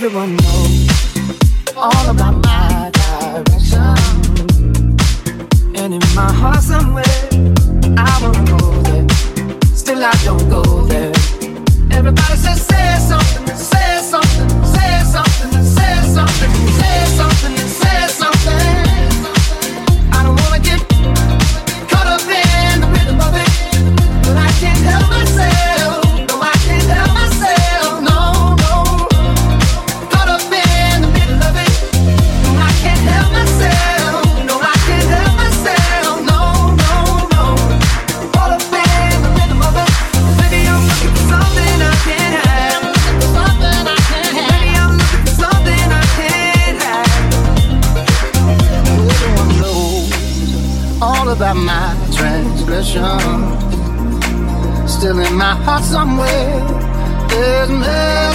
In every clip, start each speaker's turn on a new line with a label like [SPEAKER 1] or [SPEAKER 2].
[SPEAKER 1] Everyone knows all about my direction. And in my heart somewhere, I wanna go there. Still I don't go there. Everybody says, say something. somewhere. There's me.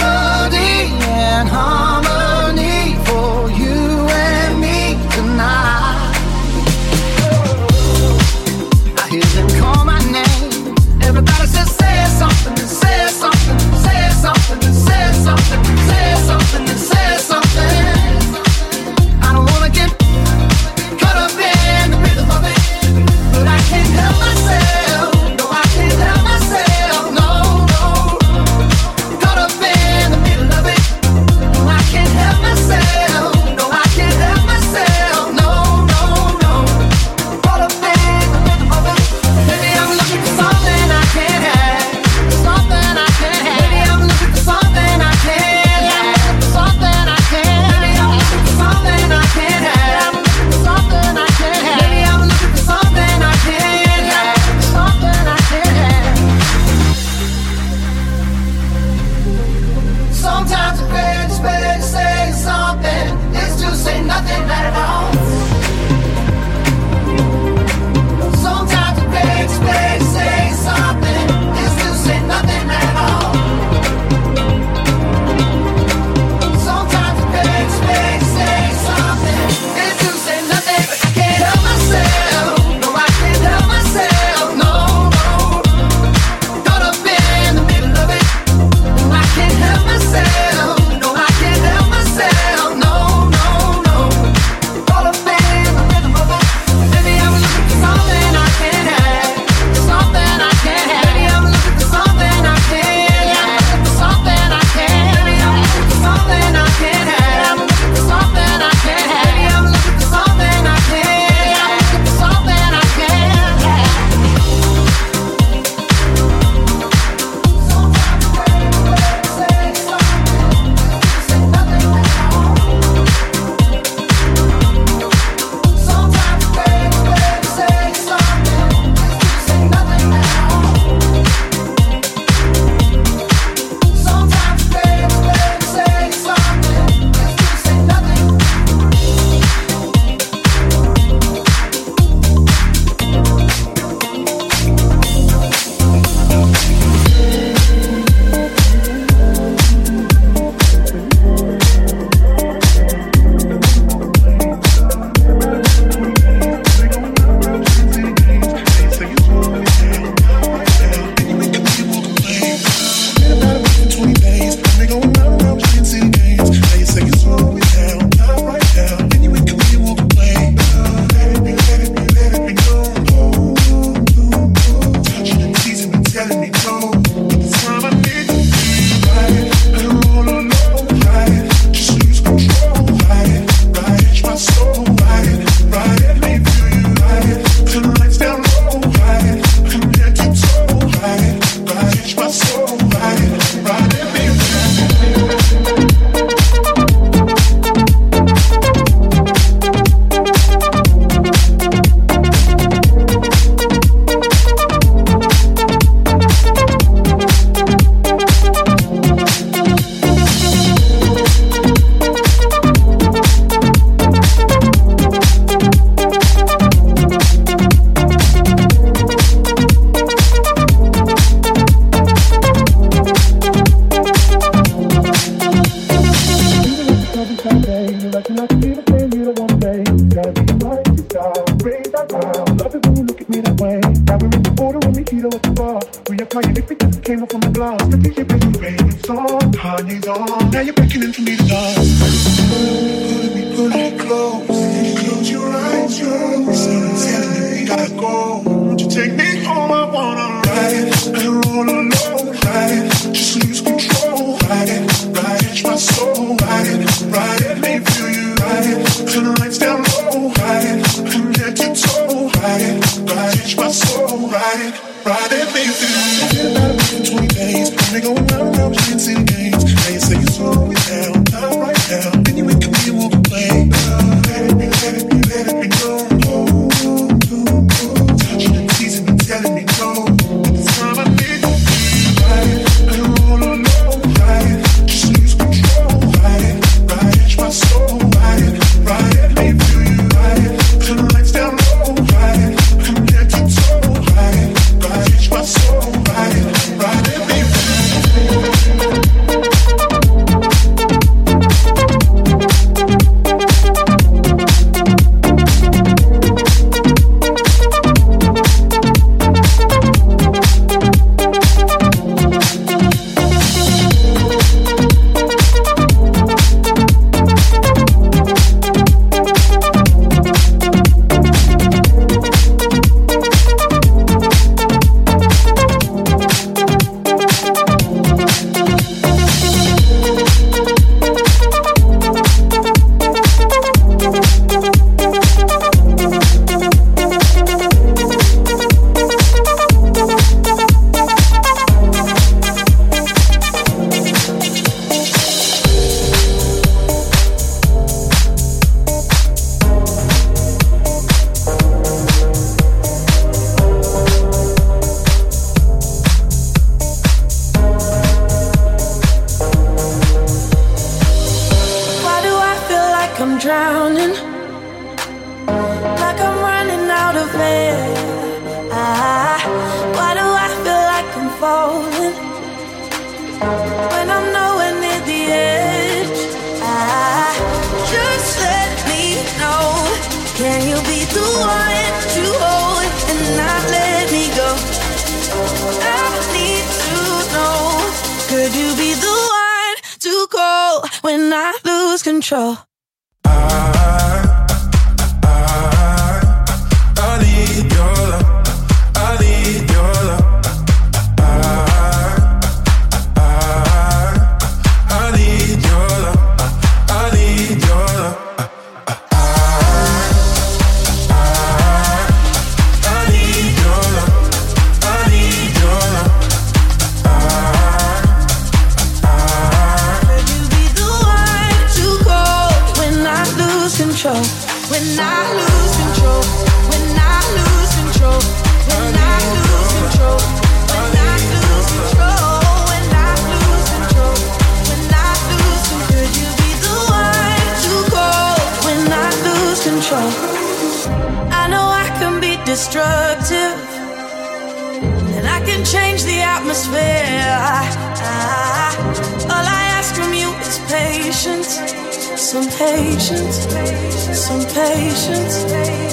[SPEAKER 2] Patience. Some patience.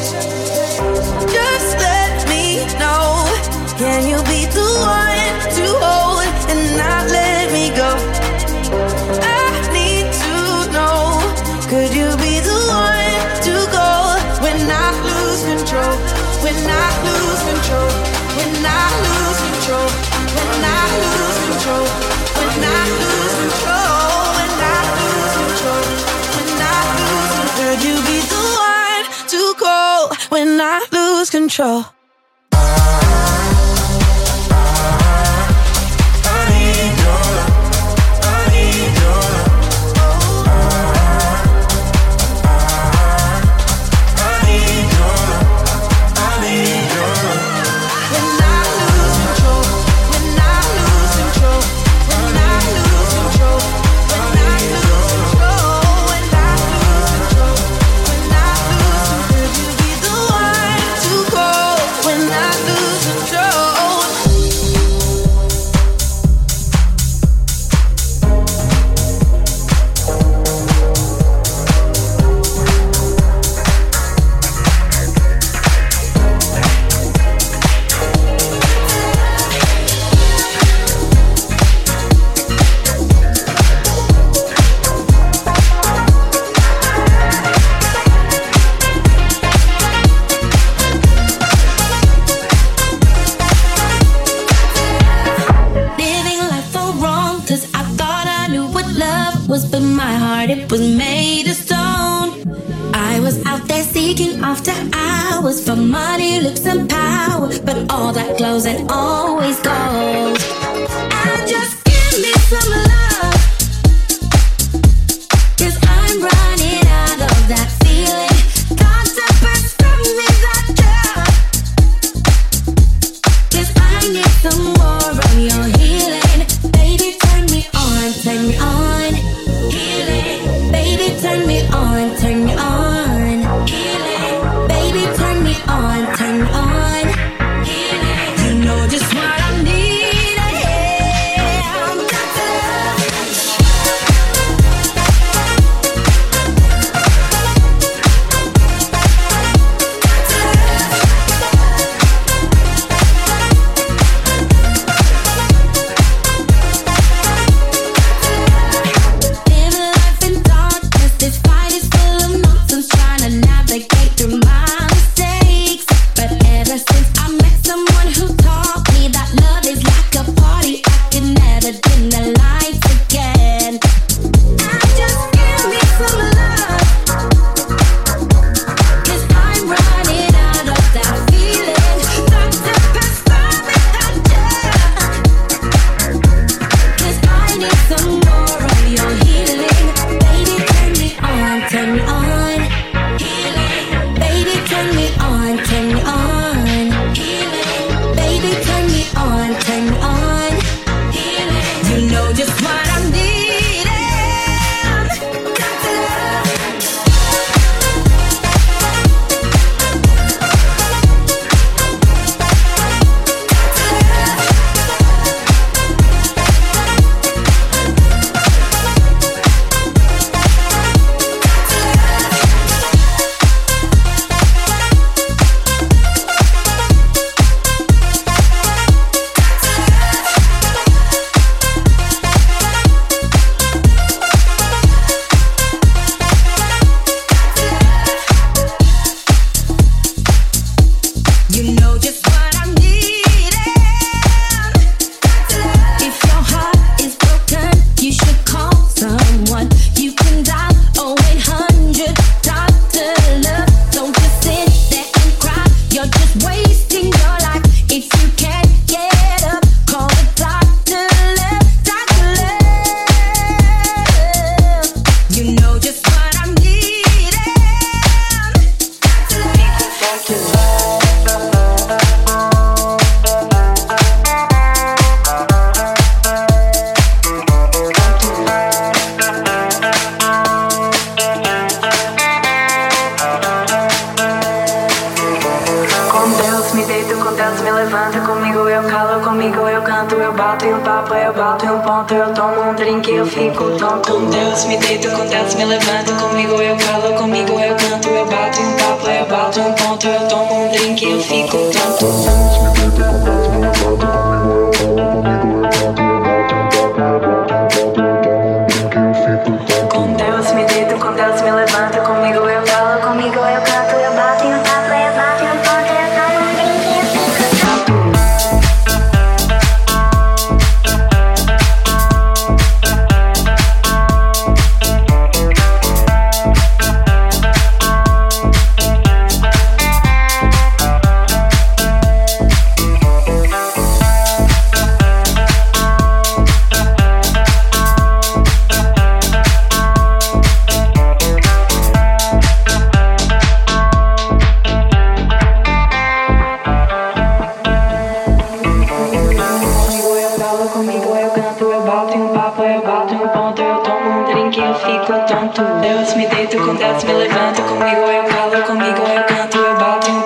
[SPEAKER 2] Control?
[SPEAKER 3] clothes and always go. jeito
[SPEAKER 4] com Deus me levanta Comigo eu calo, comigo eu canto Eu bato em um papo, eu bato em um ponto Eu tomo um drink eu fico tonto. Com Deus me deito, com Deus me levanta Comigo eu calo, comigo eu canto Eu bato em um papo, eu bato em um ponto Eu tomo um drink eu fico tonto. Com Deus me deito, com Deus me levanto Comigo eu papo, eu bato um ponto, eu tomo um drink, eu fico tonto. Deus me deito, com Deus me levanto, comigo eu calo, comigo eu canto, eu bato um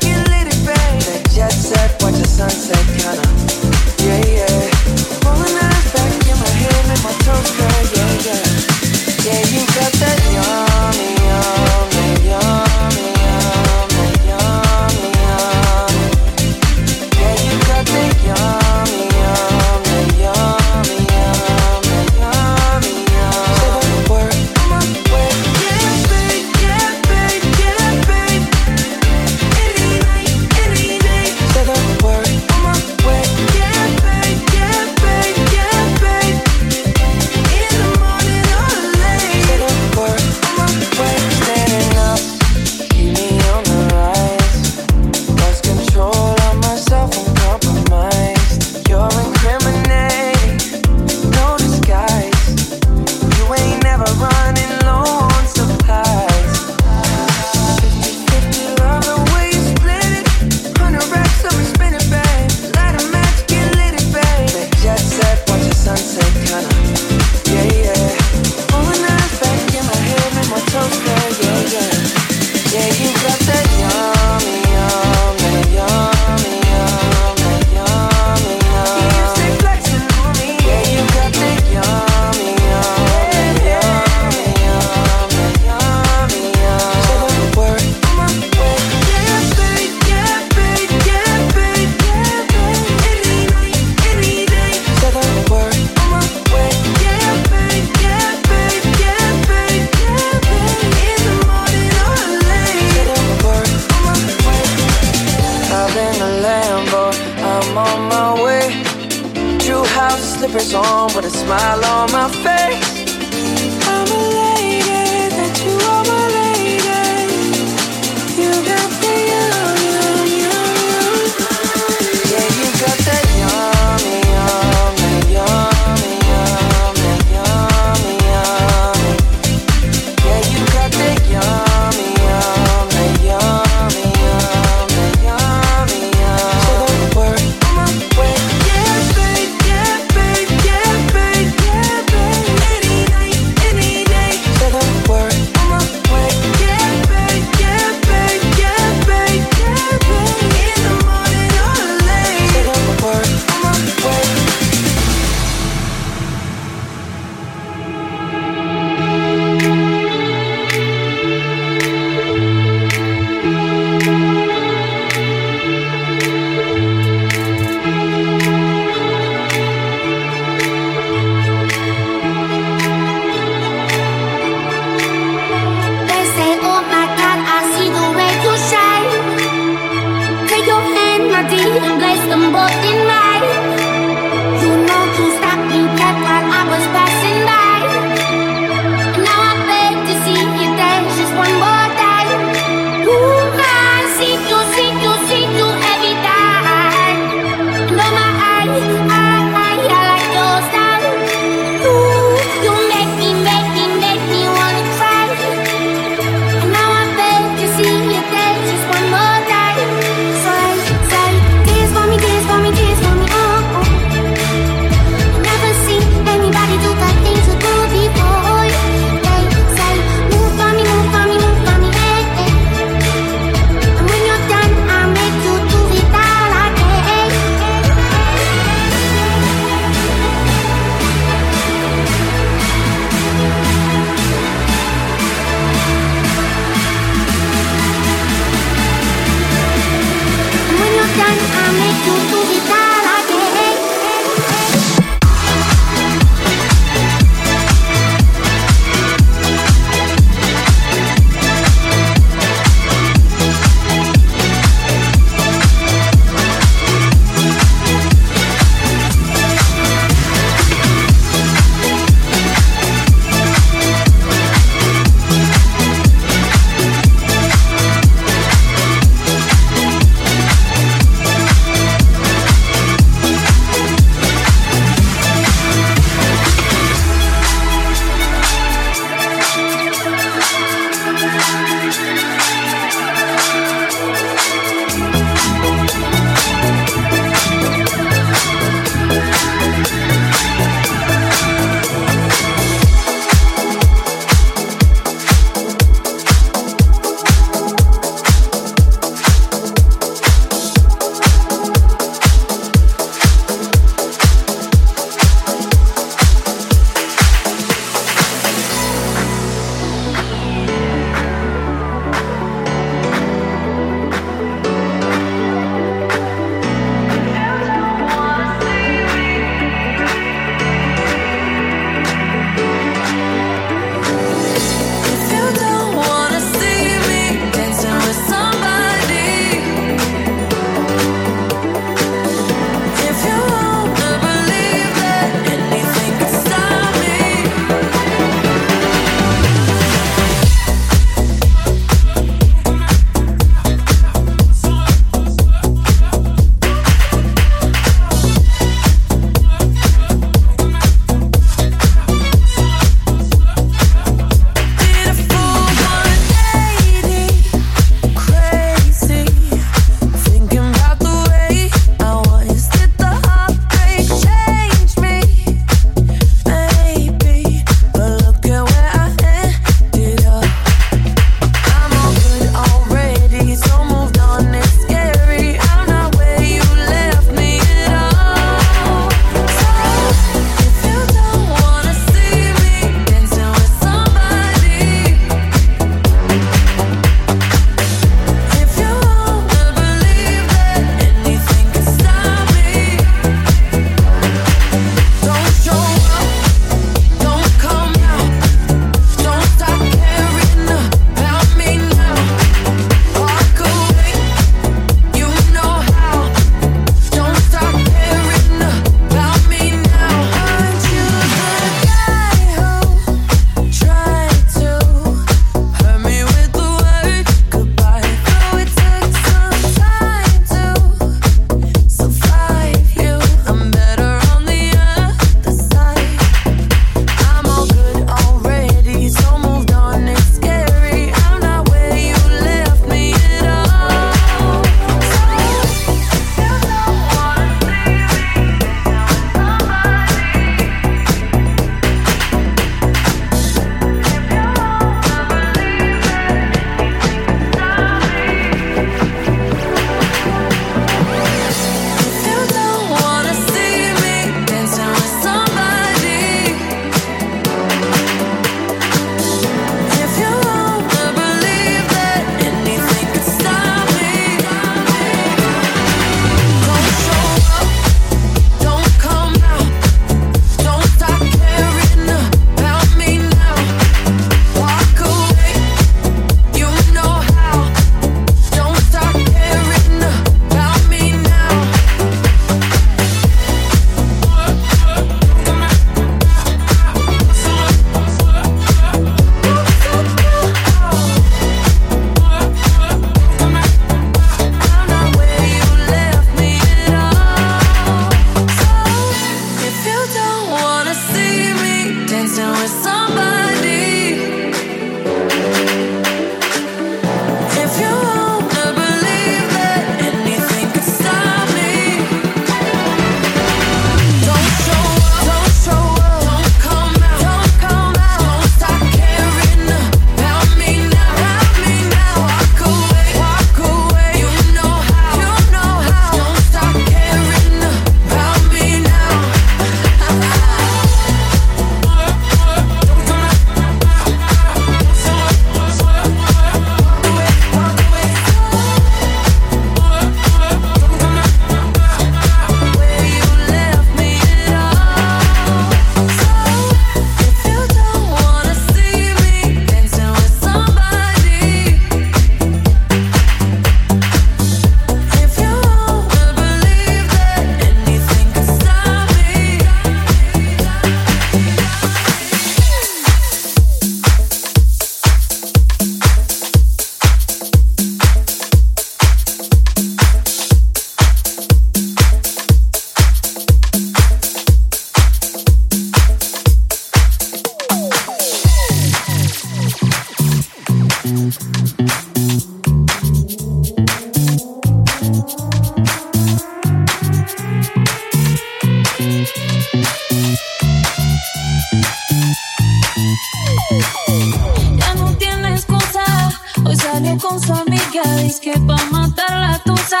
[SPEAKER 4] dice que pa' matar la tuza,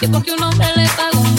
[SPEAKER 4] que porque un hombre le pagó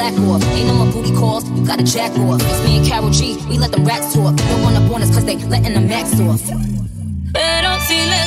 [SPEAKER 4] slack off.
[SPEAKER 2] Ain't no more booty calls, you gotta
[SPEAKER 1] jack off. It's me and Karol G, we let the rats talk. Don't wanna bonus cause they letting the max off. Pero si le